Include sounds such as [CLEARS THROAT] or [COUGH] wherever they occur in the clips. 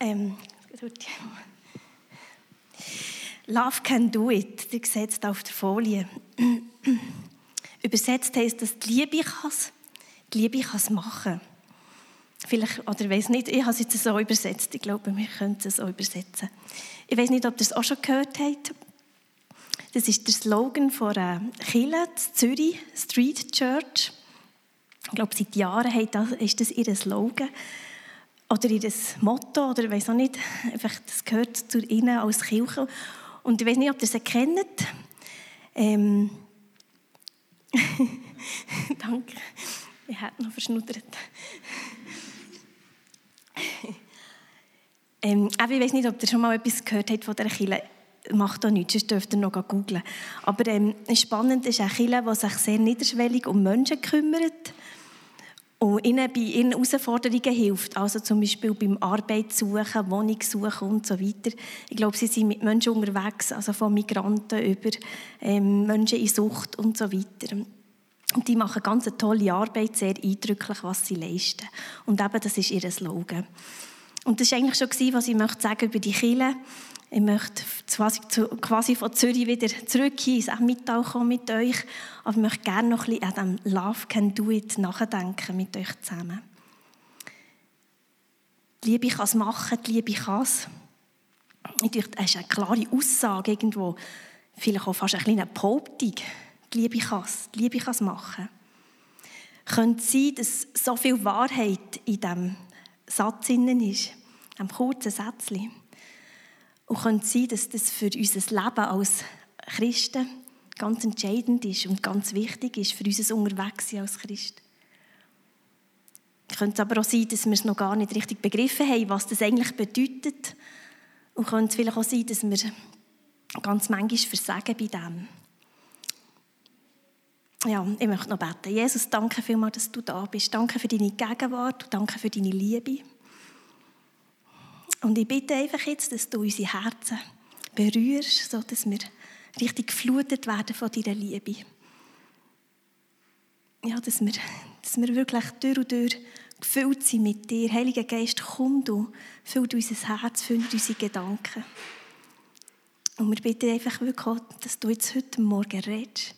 Ähm, Love can do it, seht es auf der Folie. [CLEARS THROAT] Übersetzt heißt das, die Liebe kann es, die Liebe kann es machen. Vielleicht, oder ich weiß nicht, ich habe es jetzt so übersetzt, ich glaube, wir können es so übersetzen. Ich weiß nicht, ob ihr es auch schon gehört habt. Das ist der Slogan von einer Kirche Zürich, Street Church. Ich glaube, seit Jahren ist das ihr Slogan oder ihr Motto oder ich weiß auch nicht. Einfach, das gehört zu ihnen als Kirche. Und ich weiß nicht, ob ihr sie kennt. Ähm [LAUGHS] Danke. Ich habe noch verschnuddert. [LAUGHS] ähm, ich weiß nicht, ob ihr schon mal etwas gehört habt von dieser Kirche macht auch nichts, sonst dürft ihr noch googeln. Aber ähm, spannend ist eine Kirche, die sich sehr niederschwellig um Menschen kümmert und ihnen bei ihren Herausforderungen hilft. Also zum Beispiel beim Arbeitssuchen, Wohnungssuchen und so weiter. Ich glaube, sie sind mit Menschen unterwegs, also von Migranten über ähm, Menschen in Sucht und so weiter. Und die machen ganz eine tolle Arbeit, sehr eindrücklich, was sie leisten. Und eben, das ist ihr Slogan. Und das war eigentlich schon, was ich möchte sagen über die Kirche. Ich möchte quasi, von Zürich wieder zurück ins Emmental kommen mit euch. Aber ich möchte gerne noch ein bisschen an dem Love Can Do It nachdenken mit euch zusammen. Die Liebe kann es machen, die Liebe kann es. Ich denke, das ist eine klare Aussage irgendwo. Vielleicht auch fast eine kleine Behauptung. Die Liebe kann es, die Liebe kann es machen. Könnte sein, dass so viel Wahrheit in diesem Satz ist, in diesem kurzen Sätzchen. Und könnte sein, dass das für unser Leben als Christen ganz entscheidend ist und ganz wichtig ist für unser Unterwegssein als Christ. Könnte aber auch sein, dass wir es noch gar nicht richtig begriffen haben, was das eigentlich bedeutet. Und könnte vielleicht auch sein, dass wir ganz manchmal versagen bei dem. Ja, ich möchte noch beten. Jesus, danke vielmals, dass du da bist. Danke für deine Gegenwart und danke für deine Liebe. Und ich bitte einfach jetzt, dass du unsere Herzen berührst, sodass wir richtig geflutet werden von deiner Liebe. Ja, dass wir, dass wir wirklich durch und durch gefüllt sind mit dir. Heiliger Geist, komm du, füll unser Herz, füll unsere Gedanken. Und wir bitten einfach wirklich, dass du jetzt heute Morgen redest.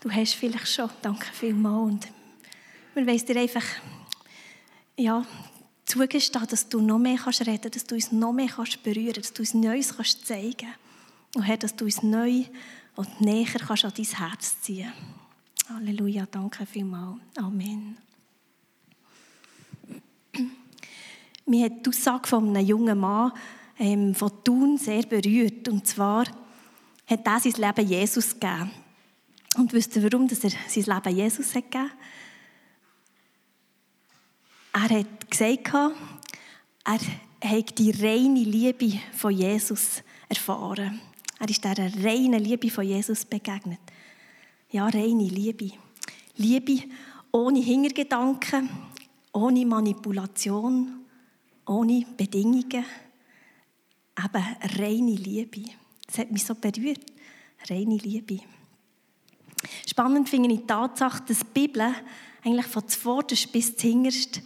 Du hast vielleicht schon, danke vielmals. Und wir wollen dir einfach ja, zugestehen, dass du noch mehr kannst reden dass du uns noch mehr kannst berühren dass du uns Neues kannst zeigen Und Herr, dass du uns neu und näher kannst an dein Herz ziehen Halleluja, danke vielmals. Amen. Mir hat die Aussage von einem jungen Mann ähm, von Thun sehr berührt. Und zwar hat er sein Leben Jesus gegeben. Und wisst ihr, warum dass er sein Leben Jesus hat gegeben er hat gesagt, er hat die reine Liebe von Jesus erfahren. Er ist dieser reinen Liebe von Jesus begegnet. Ja, reine Liebe. Liebe ohne Hintergedanken, ohne Manipulation, ohne Bedingungen. Eben reine Liebe. Das hat mich so berührt. Reine Liebe. Spannend finde ich die Tatsache, dass die Bibel eigentlich von zuvorderst bis zuhinterst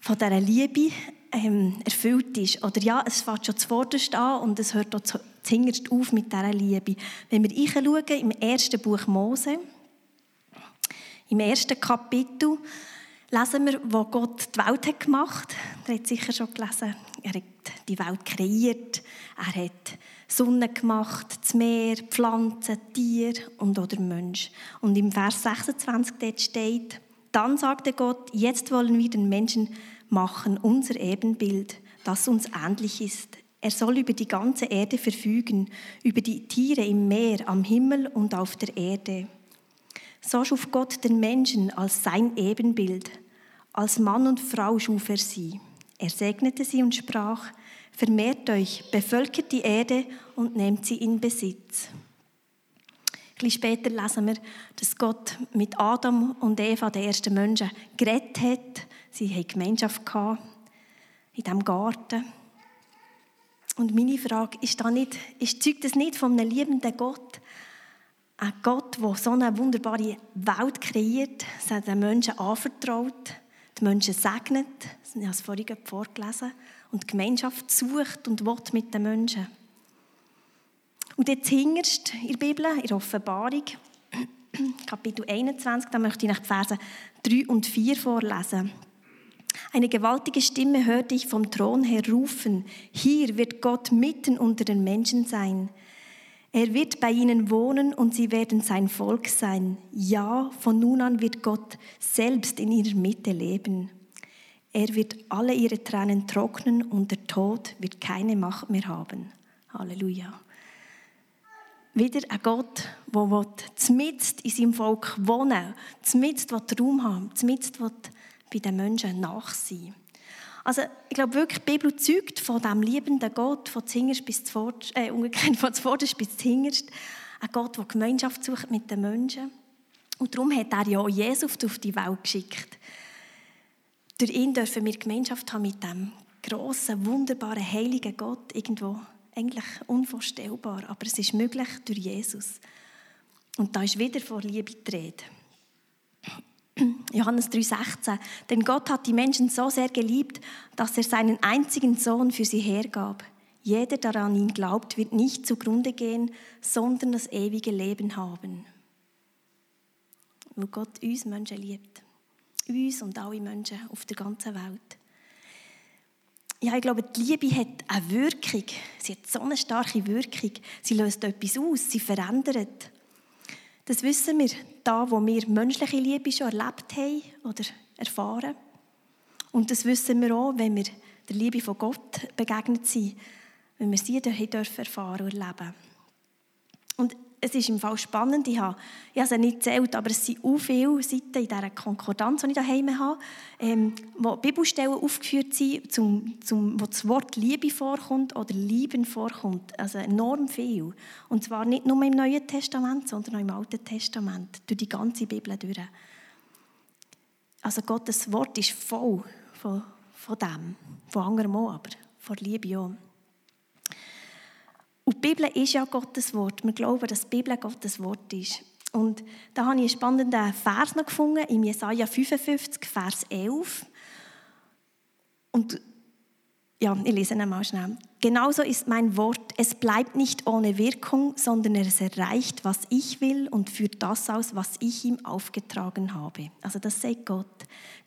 von dieser Liebe ähm, erfüllt ist. Oder ja, es fängt schon zuvorderst an und es hört auch zuhinterst auf mit dieser Liebe. Wenn wir reinschauen, im ersten Buch Mose, im ersten Kapitel, lesen wir, wo Gott die Welt hat gemacht hat. Ihr habt sicher schon gelesen. Er hat die Welt kreiert. Er hat Sonne gemacht, das Meer, Pflanzen, Tiere und oder Mensch. Und im Vers 26 dort steht, dann sagte Gott, jetzt wollen wir den Menschen machen, unser Ebenbild, das uns ähnlich ist. Er soll über die ganze Erde verfügen, über die Tiere im Meer, am Himmel und auf der Erde. So schuf Gott den Menschen als sein Ebenbild. Als Mann und Frau schuf er sie. Er segnete sie und sprach, Vermehrt euch, bevölkert die Erde und nehmt sie in Besitz. Bisschen später lesen wir, dass Gott mit Adam und Eva, den ersten Menschen, geredet hat Sie hatten Gemeinschaft in diesem Garten. Und meine Frage ist da nicht, ist, zeugt das nicht von einem liebenden Gott? Ein Gott, der so eine wunderbare Welt kreiert, hat den Menschen anvertraut, die Menschen segnet, ich habe es vorhin vorgelesen, und Gemeinschaft sucht und will mit den Menschen. Und jetzt hinterst in der Bibel, in der Offenbarung, [CLEARS THROAT] Kapitel 21, da möchte ich nach Verse 3 und 4 vorlesen. Eine gewaltige Stimme hörte ich vom Thron her rufen, hier wird Gott mitten unter den Menschen sein. Er wird bei ihnen wohnen und sie werden sein Volk sein. Ja, von nun an wird Gott selbst in ihrer Mitte leben. Er wird alle ihre Tränen trocknen und der Tod wird keine Macht mehr haben. Halleluja. Wieder ein Gott, der zmitzt in seinem Volk wohnen, zmitzt Raum haben, zmitzt bei den Menschen nachsehen. Also ich glaube wirklich, die Bibel zeugt von dem liebenden Gott, von Zingerst bis zuvorderst, äh, [LAUGHS] bis Zingerst. Ein Gott, der Gemeinschaft sucht mit den Menschen. Und darum hat er ja auch Jesus auf die Welt geschickt. Durch ihn dürfen wir Gemeinschaft haben mit dem großen, wunderbaren, heiligen Gott. Irgendwo eigentlich unvorstellbar, aber es ist möglich durch Jesus. Und da ist wieder vor Liebe die Rede. Johannes 3,16. Denn Gott hat die Menschen so sehr geliebt, dass er seinen einzigen Sohn für sie hergab. Jeder, der an ihn glaubt, wird nicht zugrunde gehen, sondern das ewige Leben haben. Weil Gott uns Menschen liebt. Uns und alle Menschen auf der ganzen Welt. Ja, ich glaube, die Liebe hat eine Wirkung. Sie hat so eine starke Wirkung. Sie löst etwas aus, sie verändert. Das wissen wir da, wo wir menschliche Liebe schon erlebt haben oder erfahren. Und das wissen wir auch, wenn wir der Liebe von Gott begegnet sind, wenn wir sie dürfen erfahren und erleben. Und es ist im Fall spannend, ich habe, ich habe es nicht gezählt, aber es sind auch viele Seiten in dieser Konkordanz, die ich daheim habe, ähm, wo Bibelstellen aufgeführt sind, zum, zum, wo das Wort Liebe vorkommt oder Lieben vorkommt. Also enorm viel. Und zwar nicht nur im Neuen Testament, sondern auch im Alten Testament, durch die ganze Bibel durch. Also Gottes Wort ist voll von, von dem, von anderem auch, aber von Liebe auch. Und die Bibel ist ja Gottes Wort. Wir glauben, dass die Bibel Gottes Wort ist. Und da habe ich einen spannenden Vers noch gefunden, in Jesaja 55, Vers 11. Und ja, ich lese ihn mal schnell. Genauso ist mein Wort, es bleibt nicht ohne Wirkung, sondern es erreicht, was ich will und führt das aus, was ich ihm aufgetragen habe. Also das sagt Gott.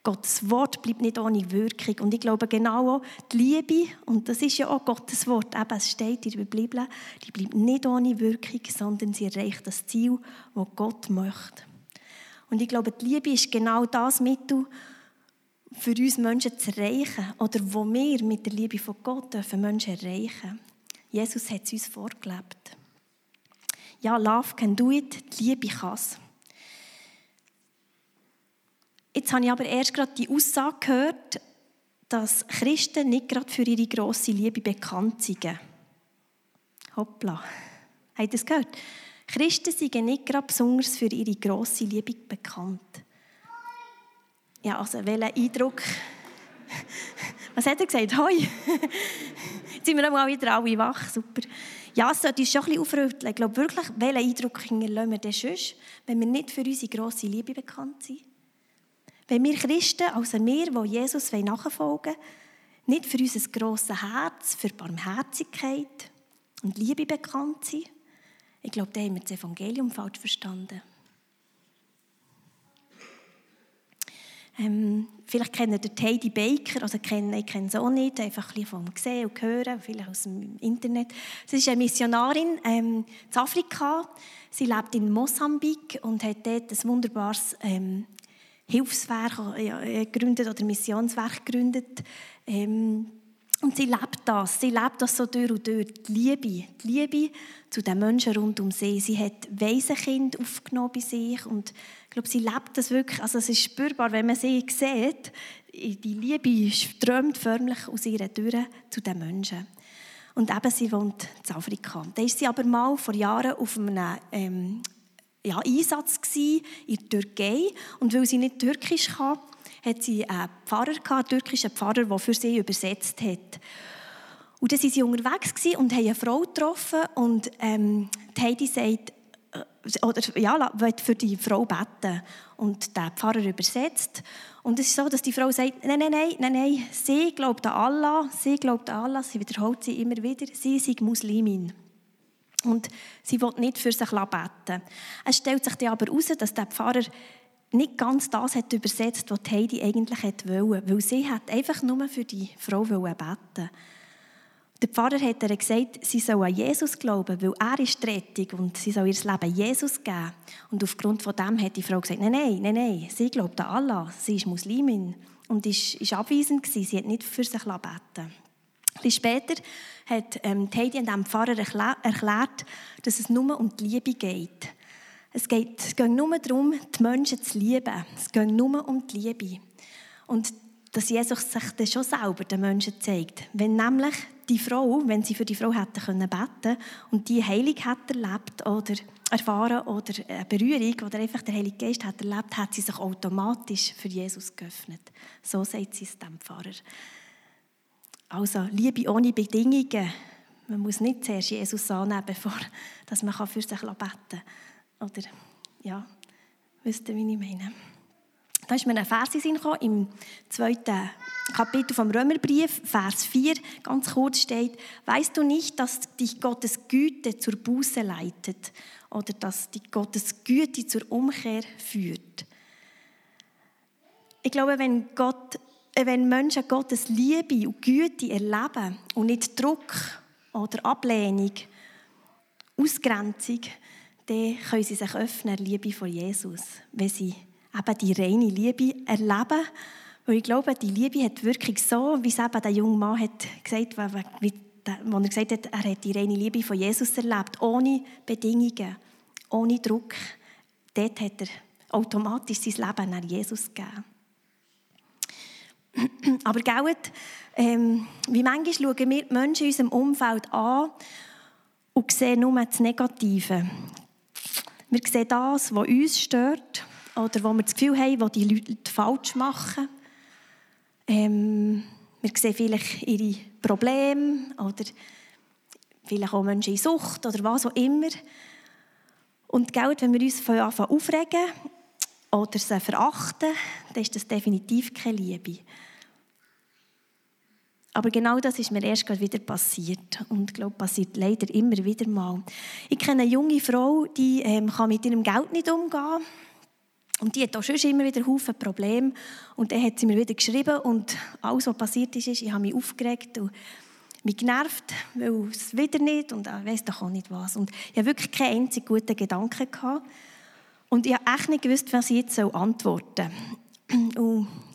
Gottes Wort bleibt nicht ohne Wirkung. Und ich glaube genau auch, die Liebe, und das ist ja auch Gottes Wort, eben, es steht in der Bibel, die bleibt nicht ohne Wirkung, sondern sie erreicht das Ziel, das Gott möchte. Und ich glaube, die Liebe ist genau das Mittel, für uns Menschen zu erreichen oder wo wir mit der Liebe von Gott dürfen Menschen erreichen. Jesus hat es uns vorgelebt. Ja, Love can do it, die Liebe kann. Jetzt habe ich aber erst gerade die Aussage gehört, dass Christen nicht gerade für ihre grosse Liebe bekannt sind. Hoppla. Habt ihr das gehört? Christen sind nicht gerade besonders für ihre grosse Liebe bekannt. Ja, also welchen Eindruck... Was hat er gesagt? Hoi! Jetzt sind wir mal wieder alle wach, super. Ja, es sollte uns schon ein bisschen aufrütteln. Ich glaube wirklich, welchen Eindruck hinterlassen wir denn sonst, wenn wir nicht für unsere grosse Liebe bekannt sind? Wenn wir Christen, also wir, die Jesus nachfolgen wollen, nicht für unser grosses Herz, für Barmherzigkeit und Liebe bekannt sind, ich glaube, da haben wir das Evangelium falsch verstanden. Ähm, vielleicht kennt ihr Heidi Baker, also kennen, ich kenne sie auch nicht, einfach ein bisschen vom Sehen und Hören, vielleicht aus dem Internet. Sie ist eine Missionarin ähm, in Afrika. Sie lebt in Mosambik und hat dort ein wunderbares ähm, Hilfswerk äh, gegründet oder Missionswerk gegründet. Ähm, und sie lebt das, sie lebt das so durch und durch, die Liebe, die Liebe zu den Menschen rund um sie. Sie hat Waisenkind aufgenommen bei sich und ich glaube, sie lebt das wirklich, also es ist spürbar, wenn man sie sieht, die Liebe strömt förmlich aus ihrer Tür zu den Menschen. Und eben, sie wohnt in Afrika. Da ist sie aber mal vor Jahren auf einem ähm, ja, Einsatz in der Türkei und weil sie nicht Türkisch kann, hat sie einen Pfarrer gehabt, einen türkischen Pfarrer, der für sie übersetzt hat. Und dann waren sie unterwegs und haben eine Frau getroffen und ähm, Heidi sagt, äh, oder ja, für die Frau beten. Und der Pfarrer übersetzt. Und es ist so, dass die Frau sagt, nein, nein, nein, nein, nein, sie glaubt an Allah, sie glaubt an Allah, sie wiederholt sie immer wieder, sie ist Muslimin. Und sie will nicht für sich beten. Es stellt sich dann aber heraus, dass der Pfarrer nicht ganz das hat übersetzt, was Heidi eigentlich wollte. Weil sie hat einfach nur für die Frau beten der Pfarrer hat ihr gesagt, sie soll an Jesus glauben, weil er ist die Rettung und sie soll ihr Leben Jesus geben. Und aufgrund von dem hat die Frau gesagt, nein, nein, nein, nein, sie glaubt an Allah, sie ist Muslimin und ist, ist abweisend gewesen, sie hat nicht für sich beten Ein bisschen später hat ähm, Heidi dem Pfarrer erklärt, dass es nur um die Liebe geht. Es geht, es geht nur darum, die Menschen zu lieben. Es geht nur um die Liebe. Und dass Jesus sich dann schon selber den Menschen zeigt. Wenn nämlich die Frau, wenn sie für die Frau hätte können beten und die Heilung hat erlebt oder erfahren oder eine Berührung oder einfach der Heilige Geist hat erlebt, hat sie sich automatisch für Jesus geöffnet. So sagt sie es dem Pfarrer. Also Liebe ohne Bedingungen. Man muss nicht zuerst Jesus annehmen, [LAUGHS] bevor dass man für sich beten kann. Oder, ja, wisst ihr, wie ich meine? Da ist mir ein Vers in im zweiten Kapitel vom Römerbrief, Vers 4, ganz kurz steht, weißt du nicht, dass dich Gottes Güte zur Buße leitet oder dass die Gottes Güte zur Umkehr führt? Ich glaube, wenn, Gott, äh, wenn Menschen Gottes Liebe und Güte erleben und nicht Druck oder Ablehnung, Ausgrenzung, dann können sie sich öffnen, Liebe von Jesus, wenn sie eben die reine Liebe erleben. Weil ich glaube, die Liebe hat wirklich so, wie es eben der junge Mann hat gesagt hat, wie er gesagt hat, er hat die reine Liebe von Jesus erlebt, ohne Bedingungen, ohne Druck. Dort hat er automatisch sein Leben an Jesus gegeben. [CLEARS THROAT] Aber gell, ähm, wie manchmal schauen wir die Menschen in unserem Umfeld an und sehen nur das Negative. Wir sehen das, was uns stört oder wo wir das Gefühl haben, was die Leute falsch machen. Ähm, wir sehen vielleicht ihre Probleme oder vielleicht auch Menschen in Sucht oder was auch immer. Und Geld, wenn wir uns anfangen aufregen oder sie verachten, dann ist das definitiv keine Liebe. Aber genau das ist mir erst gerade wieder passiert. Und ich glaube, passiert leider immer wieder mal. Ich kenne eine junge Frau, die ähm, kann mit ihrem Geld nicht umgehen und die hat auch schon immer wieder Haufen Probleme. Und dann hat sie mir wieder geschrieben und alles, was passiert ist, ist, ich habe mich aufgeregt und mich genervt, weil es wieder nicht und ich weiß doch auch nicht was. Und ich hatte wirklich keinen einzigen guten Gedanken. Gehabt. Und ich habe echt nicht gewusst, was ich jetzt antworten soll. Und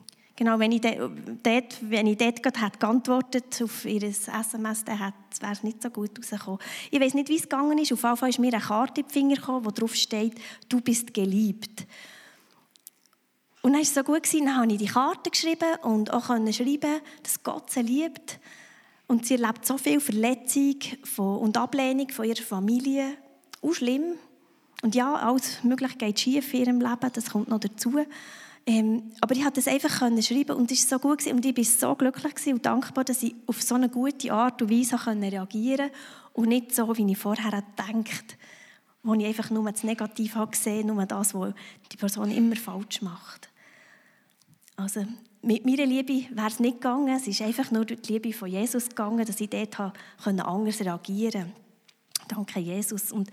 genau, wenn ich dort, wenn ich dort gerade hätte geantwortet auf ihr SMS, dann wäre es nicht so gut rausgekommen. Ich weiß nicht, wie es gegangen ist. Auf jeden Fall ist mir eine Karte in die Finger gekommen, wo drauf steht, du bist geliebt. Und dann war es so gut, dann habe ich die Karte geschrieben und auch schreiben, dass Gott sie liebt. Und sie erlebt so viel Verletzung und Ablehnung von ihrer Familie. Auch schlimm. Und ja, alles Mögliche geht schief in ihrem Leben, das kommt noch dazu. Ähm, aber ich konnte es einfach schreiben und es war so gut und ich war so glücklich und dankbar, dass ich auf so eine gute Art und Weise reagieren konnte und nicht so, wie ich vorher gedacht wo ich einfach nur das Negative gesehen habe, nur das, was die Person immer falsch macht. Also mit meiner Liebe wäre es nicht gegangen. Es ist einfach nur durch die Liebe von Jesus gegangen, dass ich dort anders reagieren konnte. Danke, Jesus. Und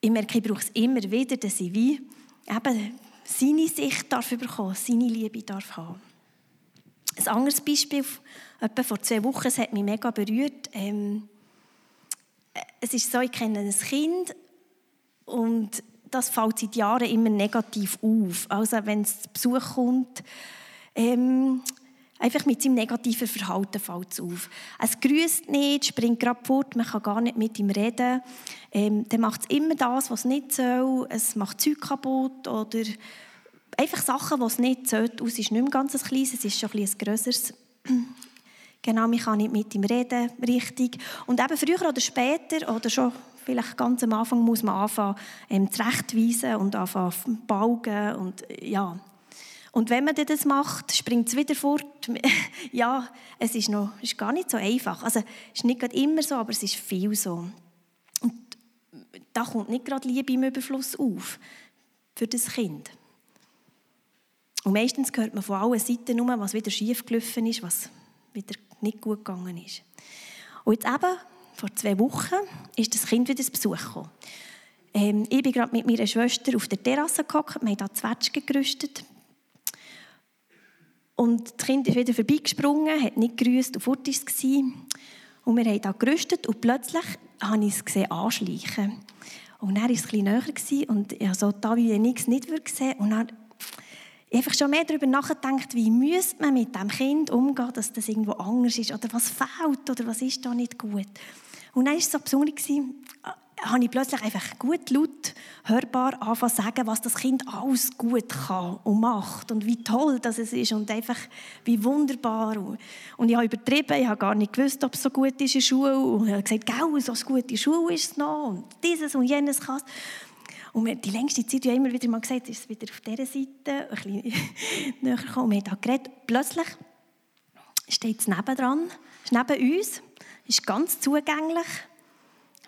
ich merke, ich brauche es immer wieder, dass ich wie eben seine Sicht darf bekommen, seine Liebe darf haben. Ein anderes Beispiel, etwa vor zwei Wochen, es hat mich mega berührt. Ähm, es ist so, ich kenne ein Kind und das fällt seit Jahren immer negativ auf. Also wenn es zu Besuch kommt, ähm, einfach mit seinem negativen Verhalten fällt es auf. Es grüßt nicht, springt gerade fort, man kann gar nicht mit ihm reden. Ähm, dann macht es immer das, was es nicht soll. Es macht Zeug kaputt oder einfach Sachen, die es nicht sollte. Es ist nicht mehr ganz ein kleines, es ist schon ein, ein grösseres. [CLEARS THROAT] genau, man kann nicht mit ihm reden, richtig. Und eben früher oder später oder schon vielleicht ganz am Anfang muss man anfangen, ähm, zurechtweisen und anfangen baugen und ja. Und wenn man das macht, springt es wieder fort. [LAUGHS] ja, es ist, noch, ist gar nicht so einfach. Also, es ist nicht immer so, aber es ist viel so. Und da kommt nicht gerade Liebe im Überfluss auf für das Kind. Und meistens hört man von allen Seiten nur, was wieder schief gelaufen ist, was wieder nicht gut gegangen ist. Und jetzt eben, vor zwei Wochen, ist das Kind wieder zu Besuch gekommen. Ähm, ich bin gerade mit meiner Schwester auf der Terrasse gehockt, wir haben hier Zwetschgen gerüstet. Und das Kind ist wieder vorbeigesprungen, hat nicht grüßt und fort es. Und wir haben da gerüstet und plötzlich habe ich es gesehen anschleichen. Und dann war es ein näher und ich habe so da wie nichts nicht gesehen. Und dann einfach schon mehr darüber nachgedacht, wie müsste man mit dem Kind umgehen, dass das irgendwo anders ist oder was fehlt oder was ist da nicht gut. Und dann war es so besonders, habe ich plötzlich einfach gut laut hörbar anfangen sagen, was das Kind alles gut kann und macht und wie toll das ist und einfach wie wunderbar. Und ich habe übertrieben, ich habe gar nicht gewusst, ob es so gut ist in der Schule und ich habe gesagt, «Gau, so gut in der Schule ist es noch und dieses und jenes kann und wir, die längste Zeit, ja immer wieder mal gesagt, ist es wieder auf dieser Seite, ein bisschen [LAUGHS] näher gekommen. Wir haben da geredet. Plötzlich steht es nebendran, ist neben uns, ist ganz zugänglich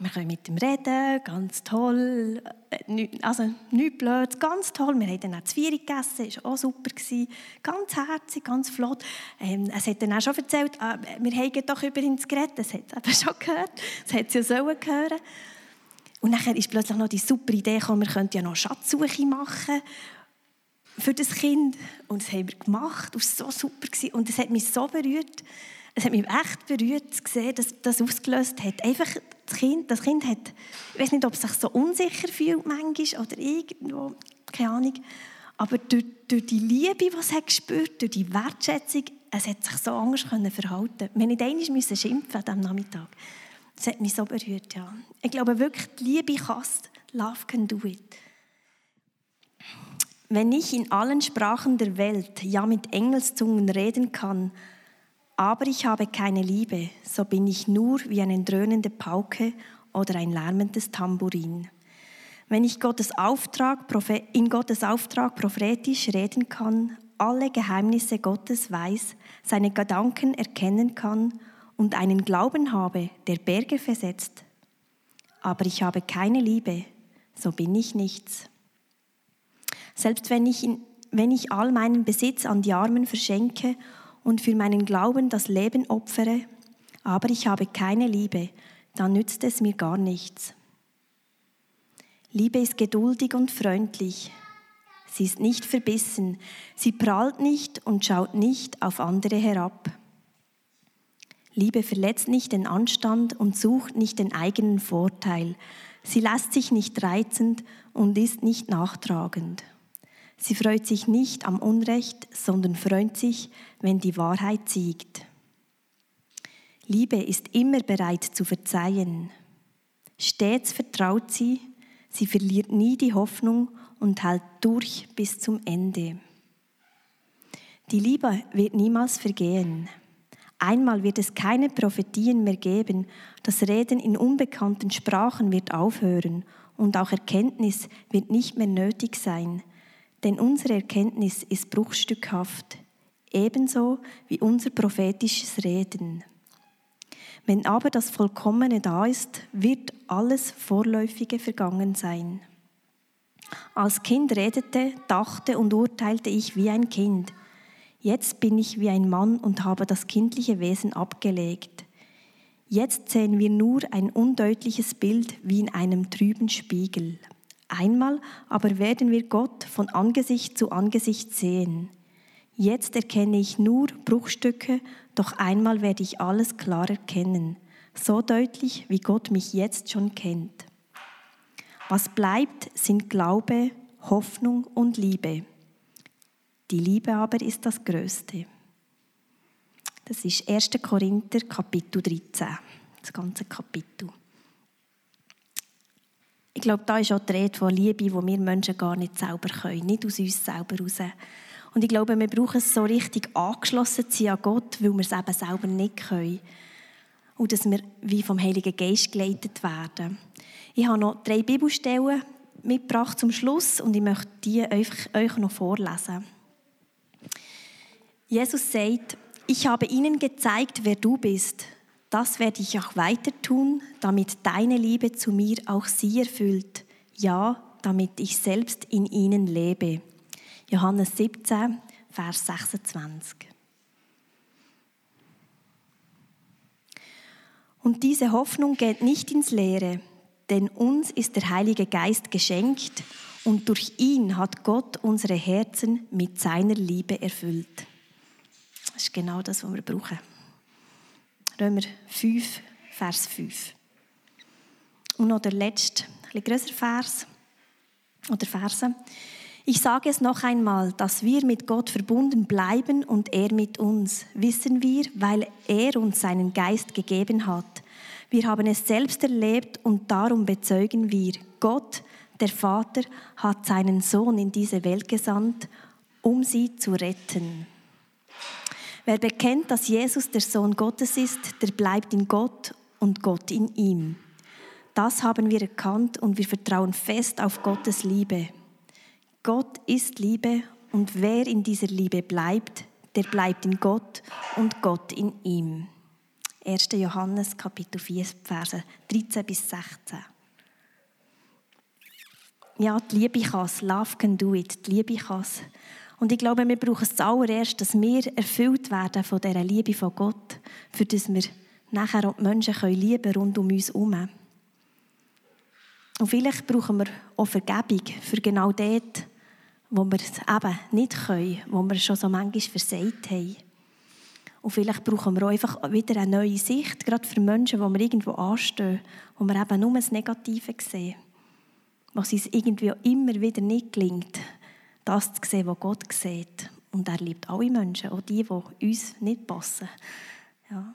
wir können mit ihm reden, ganz toll. Äh, also nichts blöd, ganz toll. Wir haben dann auch Zwiebeln gegessen, das war auch super. Ganz herzig, ganz flott. Ähm, es hat dann auch schon erzählt, äh, wir haben doch über ihn geredet. Das hat eben [LAUGHS] schon gehört. Das hat sie ja sollen hören. Und dann ist plötzlich noch die super Idee gekommen, wir könnten ja noch Schatzsuche machen für das Kind. Und das haben wir gemacht. Das war so super. Und es hat mich so berührt. Es hat mich echt berührt zu sehen, dass das ausgelöst hat. Einfach das Kind, das Kind hat, ich weiß nicht, ob es sich so unsicher fühlt manchmal oder irgendwo, keine Ahnung, aber durch, durch die Liebe, die es hat gespürt, durch die Wertschätzung, es hat sich so anders können verhalten. Wir nicht einmal schimpfen an diesem Nachmittag. Das hat mich so berührt, ja. Ich glaube wirklich, die Liebe kann Love can do it. Wenn ich in allen Sprachen der Welt, ja mit Engelszungen reden kann, aber ich habe keine Liebe, so bin ich nur wie eine dröhnende Pauke oder ein lärmendes Tambourin. Wenn ich Gottes Auftrag, in Gottes Auftrag prophetisch reden kann, alle Geheimnisse Gottes weiß, seine Gedanken erkennen kann und einen Glauben habe, der Berge versetzt, aber ich habe keine Liebe, so bin ich nichts. Selbst wenn ich, wenn ich all meinen Besitz an die Armen verschenke und für meinen Glauben das Leben opfere, aber ich habe keine Liebe, dann nützt es mir gar nichts. Liebe ist geduldig und freundlich. Sie ist nicht verbissen, sie prahlt nicht und schaut nicht auf andere herab. Liebe verletzt nicht den Anstand und sucht nicht den eigenen Vorteil. Sie lässt sich nicht reizend und ist nicht nachtragend. Sie freut sich nicht am Unrecht, sondern freut sich, wenn die Wahrheit siegt. Liebe ist immer bereit zu verzeihen. Stets vertraut sie, sie verliert nie die Hoffnung und hält durch bis zum Ende. Die Liebe wird niemals vergehen. Einmal wird es keine Prophetien mehr geben, das Reden in unbekannten Sprachen wird aufhören und auch Erkenntnis wird nicht mehr nötig sein, denn unsere Erkenntnis ist bruchstückhaft, ebenso wie unser prophetisches Reden. Wenn aber das Vollkommene da ist, wird alles Vorläufige vergangen sein. Als Kind redete, dachte und urteilte ich wie ein Kind. Jetzt bin ich wie ein Mann und habe das kindliche Wesen abgelegt. Jetzt sehen wir nur ein undeutliches Bild wie in einem trüben Spiegel. Einmal aber werden wir Gott von Angesicht zu Angesicht sehen. Jetzt erkenne ich nur Bruchstücke, doch einmal werde ich alles klar erkennen, so deutlich, wie Gott mich jetzt schon kennt. Was bleibt, sind Glaube, Hoffnung und Liebe. Die Liebe aber ist das Größte. Das ist 1. Korinther Kapitel 13, das ganze Kapitel. Ich glaube, da ist auch die Rede von Liebe, die wir Menschen gar nicht selber können, nicht aus uns selber heraus. Und ich glaube, wir brauchen es so richtig angeschlossen zu sein an Gott, weil wir es eben selber nicht können. Und dass wir wie vom Heiligen Geist geleitet werden. Ich habe noch drei Bibelstellen mitgebracht zum Schluss und ich möchte die euch noch vorlesen. Jesus sagt, ich habe ihnen gezeigt, wer du bist. Das werde ich auch weiter tun, damit deine Liebe zu mir auch sie erfüllt. Ja, damit ich selbst in ihnen lebe. Johannes 17, Vers 26. Und diese Hoffnung geht nicht ins Leere, denn uns ist der Heilige Geist geschenkt und durch ihn hat Gott unsere Herzen mit seiner Liebe erfüllt. Das ist genau das, was wir brauchen. Römer 5, Vers 5. Und noch der letzte, ein größere Vers oder Verse. Ich sage es noch einmal, dass wir mit Gott verbunden bleiben und er mit uns, wissen wir, weil er uns seinen Geist gegeben hat. Wir haben es selbst erlebt und darum bezeugen wir, Gott, der Vater, hat seinen Sohn in diese Welt gesandt, um sie zu retten. Wer bekennt, dass Jesus der Sohn Gottes ist, der bleibt in Gott und Gott in ihm. Das haben wir erkannt und wir vertrauen fest auf Gottes Liebe. Gott ist Liebe und wer in dieser Liebe bleibt, der bleibt in Gott und Gott in ihm. 1. Johannes Kapitel 4, Verse 13 bis 16. Ja, die Liebe kann es. Love can do it. Die Liebe kann es. Und ich glaube, wir brauchen es zuallererst, dass wir erfüllt werden von dieser Liebe von Gott, für das wir nachher auch die Menschen können lieben rund um uns herum. Und vielleicht brauchen wir auch Vergebung für genau dort, wo wir es eben nicht können, wo wir schon so manchmal versagt haben. Und vielleicht brauchen wir auch einfach wieder eine neue Sicht, gerade für Menschen, die wir irgendwo anstehen, wo wir eben nur das Negative sehen. Was uns irgendwie auch immer wieder nicht gelingt, das zu sehen, was Gott sieht. Und er liebt alle Menschen, auch die, die uns nicht passen. Ja.